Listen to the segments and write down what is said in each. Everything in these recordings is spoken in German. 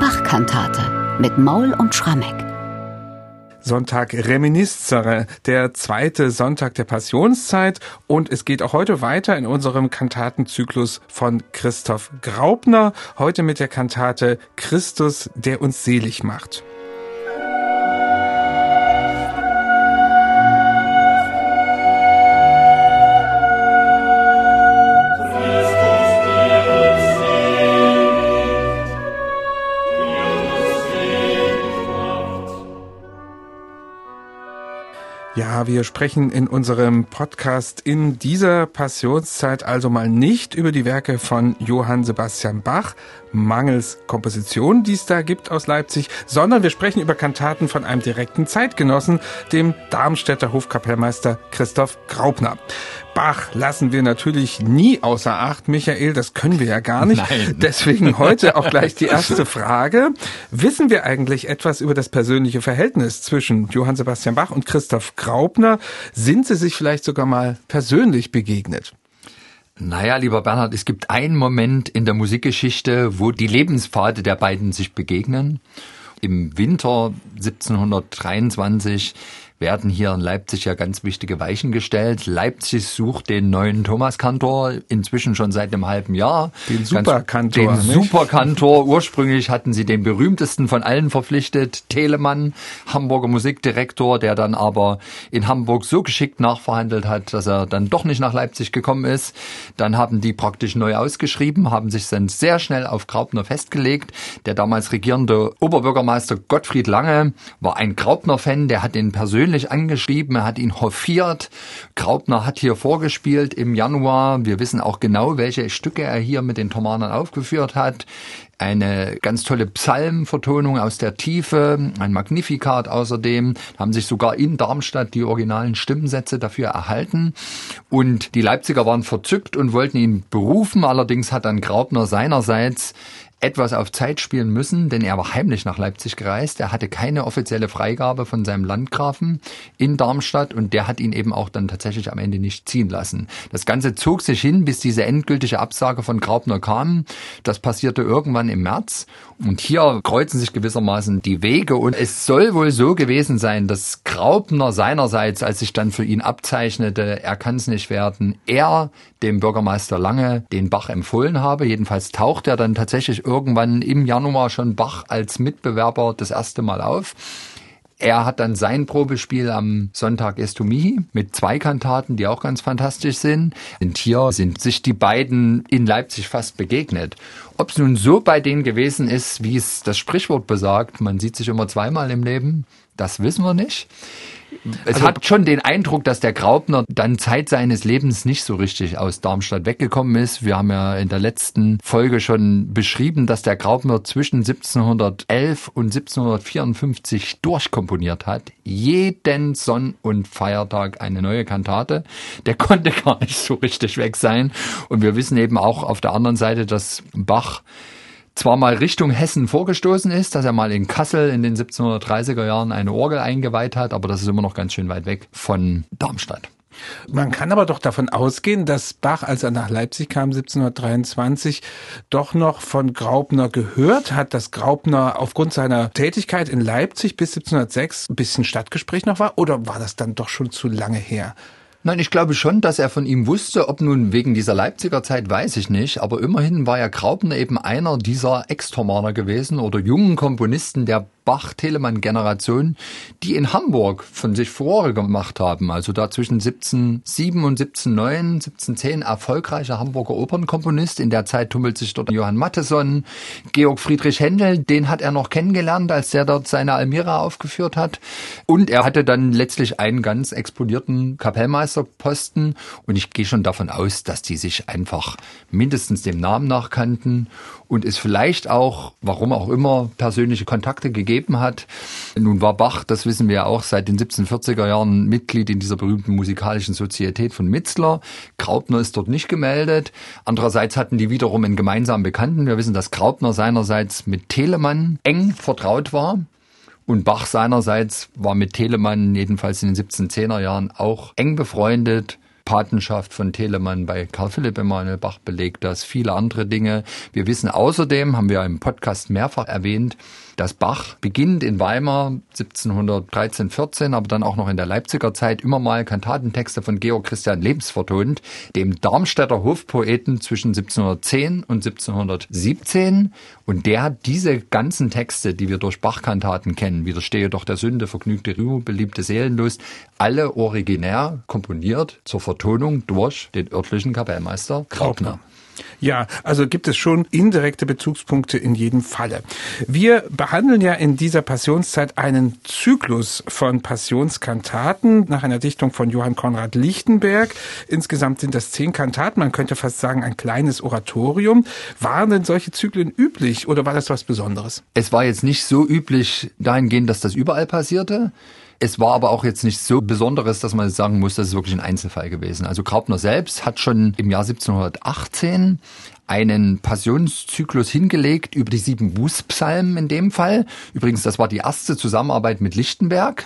Bachkantate mit Maul und Schrammeck. Sonntag Reminiscere, der zweite Sonntag der Passionszeit. Und es geht auch heute weiter in unserem Kantatenzyklus von Christoph Graupner. Heute mit der Kantate Christus, der uns selig macht. Ja, wir sprechen in unserem Podcast in dieser Passionszeit also mal nicht über die Werke von Johann Sebastian Bach, mangels Komposition, die es da gibt aus Leipzig, sondern wir sprechen über Kantaten von einem direkten Zeitgenossen, dem Darmstädter Hofkapellmeister Christoph Graupner. Bach lassen wir natürlich nie außer Acht, Michael, das können wir ja gar nicht. Nein. Deswegen heute auch gleich die erste Frage. Wissen wir eigentlich etwas über das persönliche Verhältnis zwischen Johann Sebastian Bach und Christoph Graupner? Sind sie sich vielleicht sogar mal persönlich begegnet? Naja, lieber Bernhard, es gibt einen Moment in der Musikgeschichte, wo die Lebenspfade der beiden sich begegnen. Im Winter 1723 werden hier in Leipzig ja ganz wichtige Weichen gestellt. Leipzig sucht den neuen Thomaskantor inzwischen schon seit einem halben Jahr. Den Superkantor. Den nicht? Superkantor. Ursprünglich hatten sie den berühmtesten von allen verpflichtet, Telemann, Hamburger Musikdirektor, der dann aber in Hamburg so geschickt nachverhandelt hat, dass er dann doch nicht nach Leipzig gekommen ist. Dann haben die praktisch neu ausgeschrieben, haben sich dann sehr schnell auf Graupner festgelegt. Der damals regierende Oberbürgermeister Gottfried Lange war ein Graupner-Fan, der hat ihn persönlich persönlich angeschrieben, er hat ihn hofiert. Graupner hat hier vorgespielt im Januar. Wir wissen auch genau, welche Stücke er hier mit den Thomanern aufgeführt hat eine ganz tolle Psalmvertonung aus der Tiefe, ein Magnifikat außerdem, haben sich sogar in Darmstadt die originalen Stimmensätze dafür erhalten und die Leipziger waren verzückt und wollten ihn berufen, allerdings hat dann Graupner seinerseits etwas auf Zeit spielen müssen, denn er war heimlich nach Leipzig gereist. Er hatte keine offizielle Freigabe von seinem Landgrafen in Darmstadt und der hat ihn eben auch dann tatsächlich am Ende nicht ziehen lassen. Das Ganze zog sich hin, bis diese endgültige Absage von Graupner kam. Das passierte irgendwann im März und hier kreuzen sich gewissermaßen die Wege und es soll wohl so gewesen sein, dass Graupner seinerseits, als sich dann für ihn abzeichnete, er kann es nicht werden, er dem Bürgermeister Lange den Bach empfohlen habe. Jedenfalls taucht er dann tatsächlich irgendwann im Januar schon Bach als Mitbewerber das erste Mal auf. Er hat dann sein Probespiel am Sonntag Estumihi mit zwei Kantaten, die auch ganz fantastisch sind. Und hier sind sich die beiden in Leipzig fast begegnet. Ob es nun so bei denen gewesen ist, wie es das Sprichwort besagt, man sieht sich immer zweimal im Leben, das wissen wir nicht. Es also, hat schon den Eindruck, dass der Graupner dann Zeit seines Lebens nicht so richtig aus Darmstadt weggekommen ist. Wir haben ja in der letzten Folge schon beschrieben, dass der Graupner zwischen 1711 und 1754 durchkomponiert hat. Jeden Sonn- und Feiertag eine neue Kantate. Der konnte gar nicht so richtig weg sein. Und wir wissen eben auch auf der anderen Seite, dass Bach zwar mal Richtung Hessen vorgestoßen ist, dass er mal in Kassel in den 1730er Jahren eine Orgel eingeweiht hat, aber das ist immer noch ganz schön weit weg von Darmstadt. Man kann aber doch davon ausgehen, dass Bach, als er nach Leipzig kam, 1723, doch noch von Graupner gehört hat, dass Graupner aufgrund seiner Tätigkeit in Leipzig bis 1706 ein bisschen Stadtgespräch noch war, oder war das dann doch schon zu lange her? Nein, ich glaube schon, dass er von ihm wusste, ob nun wegen dieser Leipziger Zeit, weiß ich nicht, aber immerhin war ja Graupner eben einer dieser Ex-Thomaner gewesen oder jungen Komponisten der Bach-Telemann-Generation, die in Hamburg von sich Furore gemacht haben. Also da zwischen 1707 und 1709, 1710 erfolgreicher Hamburger Opernkomponist. In der Zeit tummelt sich dort Johann Matheson, Georg Friedrich Händel, den hat er noch kennengelernt, als er dort seine Almira aufgeführt hat. Und er hatte dann letztlich einen ganz exponierten Kapellmeisterposten. Und ich gehe schon davon aus, dass die sich einfach mindestens dem Namen nach kannten und es vielleicht auch, warum auch immer, persönliche Kontakte gegeben hat. Nun war Bach, das wissen wir ja auch, seit den 1740er Jahren Mitglied in dieser berühmten musikalischen Sozietät von Mitzler. Graupner ist dort nicht gemeldet. Andererseits hatten die wiederum einen gemeinsamen Bekannten. Wir wissen, dass Graupner seinerseits mit Telemann eng vertraut war. Und Bach seinerseits war mit Telemann jedenfalls in den 1710er Jahren auch eng befreundet Patenschaft von Telemann bei Karl Philipp Emanuel Bach belegt das, viele andere Dinge. Wir wissen außerdem, haben wir im Podcast mehrfach erwähnt, dass Bach beginnt in Weimar 1713, 14, aber dann auch noch in der Leipziger Zeit immer mal Kantatentexte von Georg Christian Lebens vertont, dem Darmstädter Hofpoeten zwischen 1710 und 1717. Und der hat diese ganzen Texte, die wir durch Bach-Kantaten kennen, Widerstehe doch der Sünde, vergnügte Ruhe, beliebte Seelenlust, alle originär komponiert zur Vertonung durch den örtlichen Kapellmeister Graupner. Ja, also gibt es schon indirekte Bezugspunkte in jedem Falle. Wir behandeln ja in dieser Passionszeit einen Zyklus von Passionskantaten nach einer Dichtung von Johann Konrad Lichtenberg. Insgesamt sind das zehn Kantaten, man könnte fast sagen ein kleines Oratorium. Waren denn solche Zyklen üblich oder war das was Besonderes? Es war jetzt nicht so üblich dahingehend, dass das überall passierte. Es war aber auch jetzt nicht so Besonderes, dass man sagen muss, das ist wirklich ein Einzelfall gewesen. Also Graupner selbst hat schon im Jahr 1718 einen Passionszyklus hingelegt über die sieben Bußpsalmen in dem Fall. Übrigens, das war die erste Zusammenarbeit mit Lichtenberg.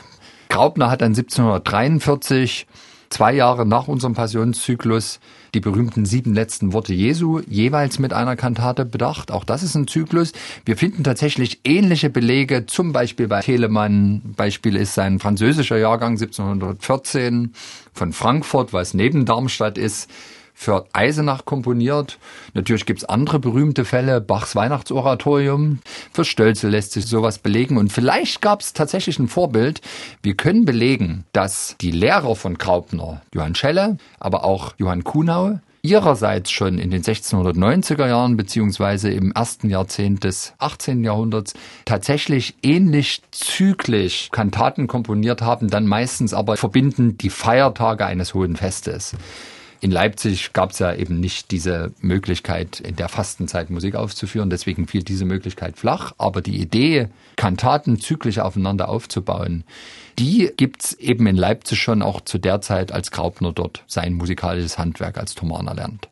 Graupner hat dann 1743 zwei Jahre nach unserem Passionszyklus die berühmten sieben letzten Worte Jesu jeweils mit einer Kantate bedacht. Auch das ist ein Zyklus. Wir finden tatsächlich ähnliche Belege, zum Beispiel bei Telemann. Beispiel ist sein französischer Jahrgang 1714 von Frankfurt, was neben Darmstadt ist für Eisenach komponiert. Natürlich gibt's andere berühmte Fälle, Bachs Weihnachtsoratorium. Für Stölzel lässt sich sowas belegen. Und vielleicht gab's tatsächlich ein Vorbild. Wir können belegen, dass die Lehrer von Graupner, Johann Schelle, aber auch Johann Kuhnau, ihrerseits schon in den 1690er Jahren beziehungsweise im ersten Jahrzehnt des 18. Jahrhunderts tatsächlich ähnlich zyklisch Kantaten komponiert haben, dann meistens aber verbinden die Feiertage eines hohen Festes. In Leipzig gab es ja eben nicht diese Möglichkeit, in der Fastenzeit Musik aufzuführen. Deswegen fiel diese Möglichkeit flach. Aber die Idee, Kantaten zyklisch aufeinander aufzubauen, die gibt's eben in Leipzig schon auch zu der Zeit, als Graupner dort sein musikalisches Handwerk als Thomaner lernt.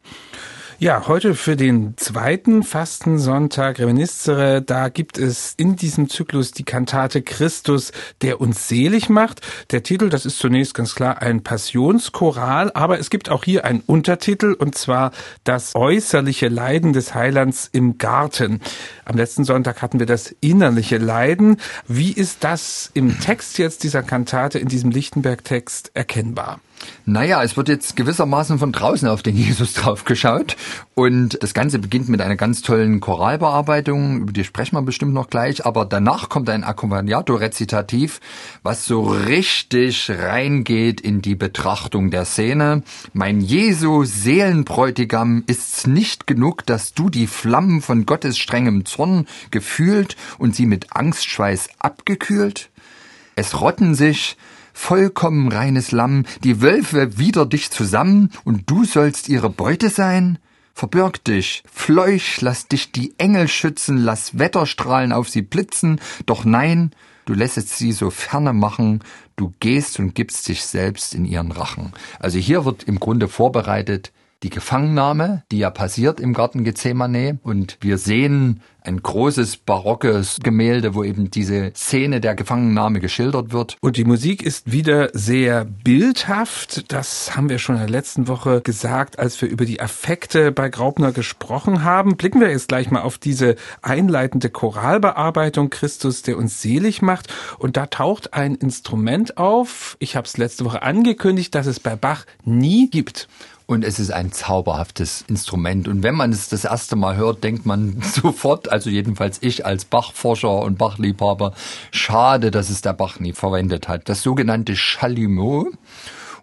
Ja, heute für den zweiten Fastensonntag Reminiscere, da gibt es in diesem Zyklus die Kantate Christus, der uns selig macht. Der Titel, das ist zunächst ganz klar ein Passionschoral, aber es gibt auch hier einen Untertitel und zwar das äußerliche Leiden des Heilands im Garten. Am letzten Sonntag hatten wir das innerliche Leiden. Wie ist das im Text jetzt dieser Kantate, in diesem Lichtenberg-Text erkennbar? Naja, es wird jetzt gewissermaßen von draußen auf den Jesus drauf geschaut. Und das Ganze beginnt mit einer ganz tollen Choralbearbeitung, über die sprechen wir bestimmt noch gleich. Aber danach kommt ein Accompagnato-Rezitativ, was so richtig reingeht in die Betrachtung der Szene. Mein Jesu Seelenbräutigam ist's nicht genug, dass du die Flammen von Gottes strengem Zorn gefühlt und sie mit Angstschweiß abgekühlt? Es rotten sich vollkommen reines Lamm, die Wölfe wider dich zusammen, und du sollst ihre Beute sein? Verbirg dich, fleuch, lass dich die Engel schützen, lass Wetterstrahlen auf sie blitzen, doch nein, du lässest sie so ferne machen, du gehst und gibst dich selbst in ihren Rachen. Also hier wird im Grunde vorbereitet, die Gefangennahme, die ja passiert im Garten Gethsemane. Und wir sehen ein großes barockes Gemälde, wo eben diese Szene der Gefangennahme geschildert wird. Und die Musik ist wieder sehr bildhaft. Das haben wir schon in der letzten Woche gesagt, als wir über die Affekte bei Graupner gesprochen haben. Blicken wir jetzt gleich mal auf diese einleitende Choralbearbeitung Christus, der uns selig macht. Und da taucht ein Instrument auf. Ich habe es letzte Woche angekündigt, dass es bei Bach nie gibt. Und es ist ein zauberhaftes Instrument. Und wenn man es das erste Mal hört, denkt man sofort, also jedenfalls ich als Bachforscher und Bachliebhaber, schade, dass es der Bach nie verwendet hat. Das sogenannte Chalumeau.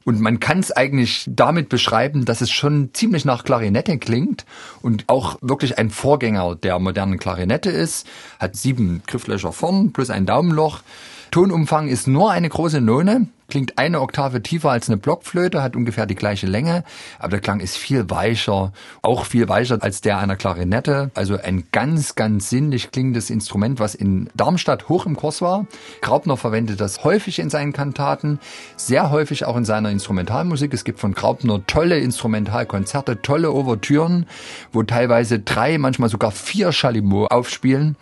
Und man kann es eigentlich damit beschreiben, dass es schon ziemlich nach Klarinette klingt und auch wirklich ein Vorgänger der modernen Klarinette ist. Hat sieben Grifflöcher vorn plus ein Daumenloch. Tonumfang ist nur eine große None klingt eine Oktave tiefer als eine Blockflöte, hat ungefähr die gleiche Länge, aber der Klang ist viel weicher, auch viel weicher als der einer Klarinette. Also ein ganz, ganz sinnlich klingendes Instrument, was in Darmstadt hoch im Kurs war. Graupner verwendet das häufig in seinen Kantaten, sehr häufig auch in seiner Instrumentalmusik. Es gibt von Graupner tolle Instrumentalkonzerte, tolle Ouvertüren, wo teilweise drei, manchmal sogar vier Chalumeau aufspielen.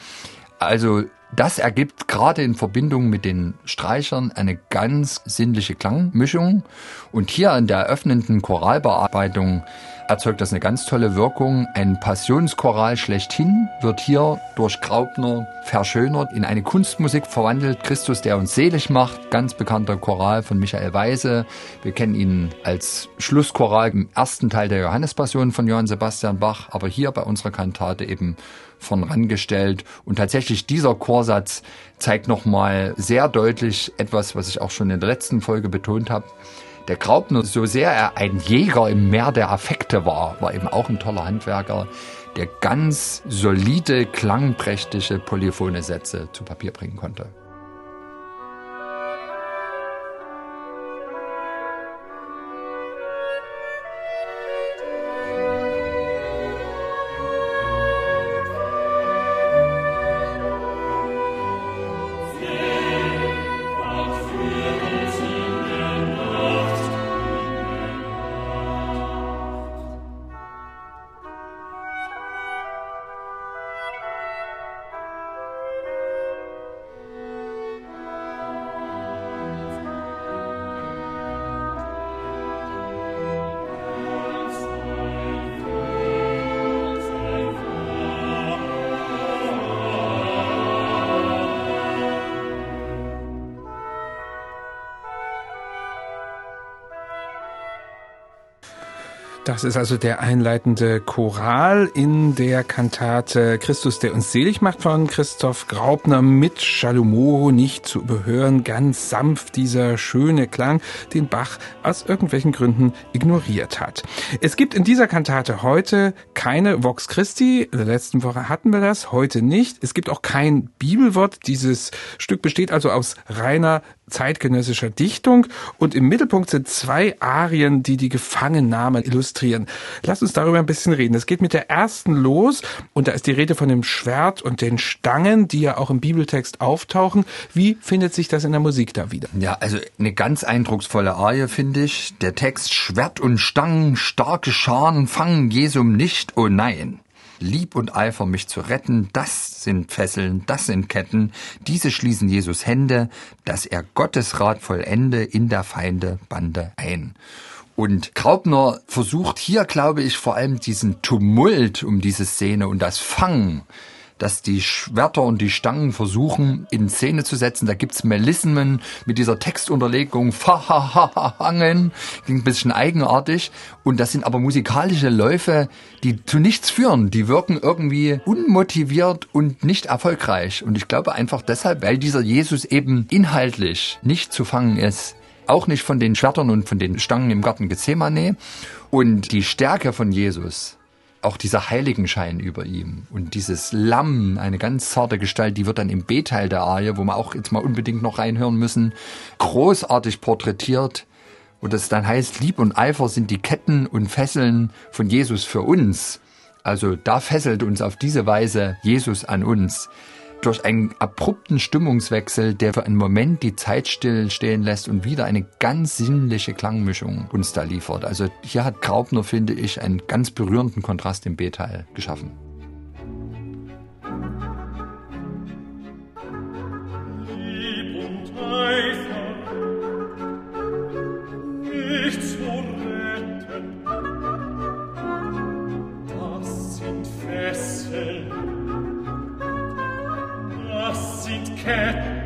Also Das ergibt gerade in Verbindung mit den Streichern eine ganz sinnliche Klangmischung. Und hier in der eröffnenden Choralbearbeitung erzeugt das eine ganz tolle Wirkung. Ein Passionschoral schlechthin wird hier durch Graupner verschönert, in eine Kunstmusik verwandelt. Christus, der uns selig macht, ganz bekannter Choral von Michael Weise. Wir kennen ihn als Schlusschoral im ersten Teil der Johannespassion von Johann Sebastian Bach, aber hier bei unserer Kantate eben vorangestellt. Und tatsächlich dieser Chorsatz zeigt nochmal sehr deutlich etwas, was ich auch schon in der letzten Folge betont habe. Der Graupner, so sehr er ein Jäger im Meer der Affekte war, war eben auch ein toller Handwerker, der ganz solide, klangprächtige polyphone Sätze zu Papier bringen konnte. Das ist also der einleitende Choral in der Kantate Christus, der uns selig macht von Christoph Graupner mit Schalomoro nicht zu überhören. Ganz sanft dieser schöne Klang, den Bach aus irgendwelchen Gründen ignoriert hat. Es gibt in dieser Kantate heute keine Vox Christi. In der letzten Woche hatten wir das, heute nicht. Es gibt auch kein Bibelwort. Dieses Stück besteht also aus reiner zeitgenössischer Dichtung und im Mittelpunkt sind zwei Arien, die die Gefangennahme illustrieren. Lass uns darüber ein bisschen reden. Es geht mit der ersten los und da ist die Rede von dem Schwert und den Stangen, die ja auch im Bibeltext auftauchen. Wie findet sich das in der Musik da wieder? Ja, also eine ganz eindrucksvolle Arie finde ich. Der Text Schwert und Stangen, starke Scharen fangen Jesum nicht, oh nein. Lieb und Eifer, mich zu retten, das sind Fesseln, das sind Ketten, diese schließen Jesus Hände, dass er Gottes Rat vollende in der Feinde Bande ein. Und Graupner versucht hier, glaube ich, vor allem diesen Tumult um diese Szene und das Fangen dass die Schwerter und die Stangen versuchen in Szene zu setzen. Da gibt's Melismen mit dieser Textunterlegung, Fahahangen, klingt ein bisschen eigenartig. Und das sind aber musikalische Läufe, die zu nichts führen. Die wirken irgendwie unmotiviert und nicht erfolgreich. Und ich glaube einfach deshalb, weil dieser Jesus eben inhaltlich nicht zu fangen ist. Auch nicht von den Schwertern und von den Stangen im Garten Gethsemane. Und die Stärke von Jesus auch dieser Heiligenschein über ihm und dieses Lamm, eine ganz zarte Gestalt, die wird dann im B-Teil der Arie, wo wir auch jetzt mal unbedingt noch reinhören müssen, großartig porträtiert, wo das dann heißt, Lieb und Eifer sind die Ketten und Fesseln von Jesus für uns. Also da fesselt uns auf diese Weise Jesus an uns durch einen abrupten Stimmungswechsel, der für einen Moment die Zeit stillstehen lässt und wieder eine ganz sinnliche Klangmischung uns da liefert. Also hier hat Graupner, finde ich, einen ganz berührenden Kontrast im B-Teil geschaffen. perché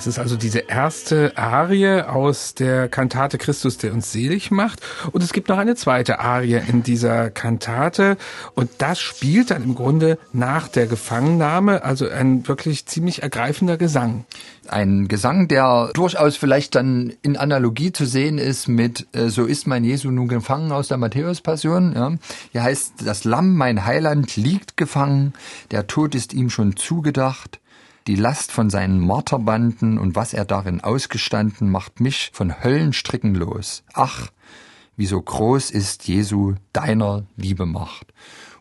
Das ist also diese erste Arie aus der Kantate Christus, der uns selig macht. Und es gibt noch eine zweite Arie in dieser Kantate. Und das spielt dann im Grunde nach der Gefangennahme, also ein wirklich ziemlich ergreifender Gesang. Ein Gesang, der durchaus vielleicht dann in Analogie zu sehen ist mit äh, So ist mein Jesu nun gefangen aus der Matthäus-Passion. Ja. Hier heißt, das Lamm, mein Heiland, liegt gefangen, der Tod ist ihm schon zugedacht. Die Last von seinen Marterbanden und was er darin ausgestanden, macht mich von Höllenstricken los. Ach, wie so groß ist Jesu deiner Liebe Macht.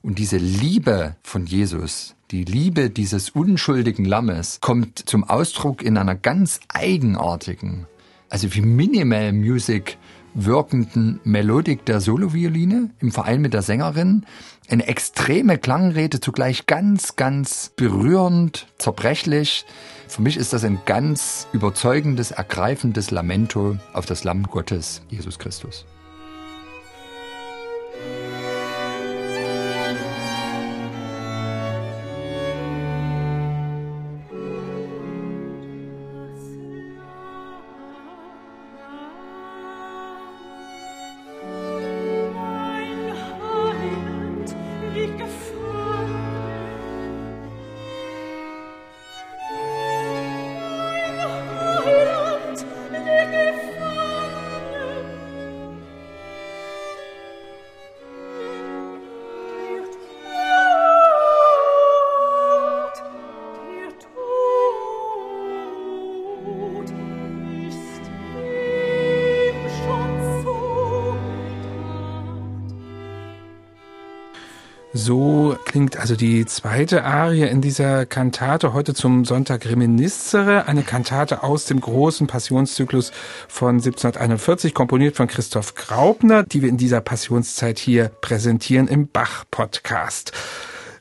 Und diese Liebe von Jesus, die Liebe dieses unschuldigen Lammes kommt zum Ausdruck in einer ganz eigenartigen, also wie Minimal Music wirkenden Melodik der Solovioline im Verein mit der Sängerin. Eine extreme Klangrede, zugleich ganz, ganz berührend, zerbrechlich. Für mich ist das ein ganz überzeugendes, ergreifendes Lamento auf das Lamm Gottes, Jesus Christus. So klingt also die zweite Arie in dieser Kantate heute zum Sonntag Reminiscere, eine Kantate aus dem großen Passionszyklus von 1741, komponiert von Christoph Graupner, die wir in dieser Passionszeit hier präsentieren im Bach-Podcast.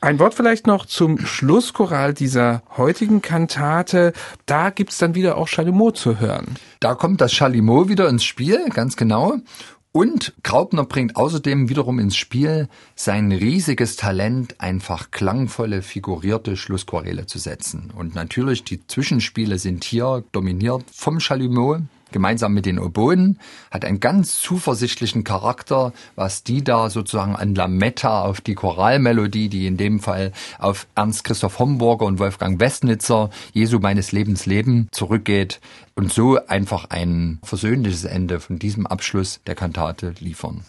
Ein Wort vielleicht noch zum Schlusschoral dieser heutigen Kantate. Da gibt's dann wieder auch Chalumeau zu hören. Da kommt das Chalumeau wieder ins Spiel, ganz genau. Und Graupner bringt außerdem wiederum ins Spiel sein riesiges Talent, einfach klangvolle, figurierte Schlusschoräle zu setzen. Und natürlich, die Zwischenspiele sind hier dominiert vom Chalumeau, gemeinsam mit den Oboen, hat einen ganz zuversichtlichen Charakter, was die da sozusagen an Lametta auf die Choralmelodie, die in dem Fall auf Ernst Christoph Homburger und Wolfgang Westnitzer, Jesu meines Lebens Leben zurückgeht und so einfach ein versöhnliches Ende von diesem Abschluss der Kantate liefern.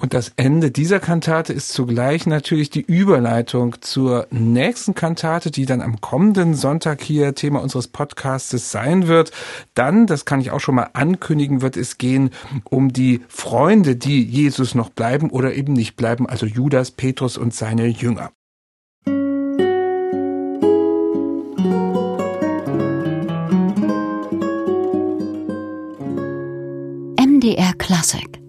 Und das Ende dieser Kantate ist zugleich natürlich die Überleitung zur nächsten Kantate, die dann am kommenden Sonntag hier Thema unseres Podcastes sein wird. Dann, das kann ich auch schon mal ankündigen, wird es gehen um die Freunde, die Jesus noch bleiben oder eben nicht bleiben, also Judas, Petrus und seine Jünger. MDR Classic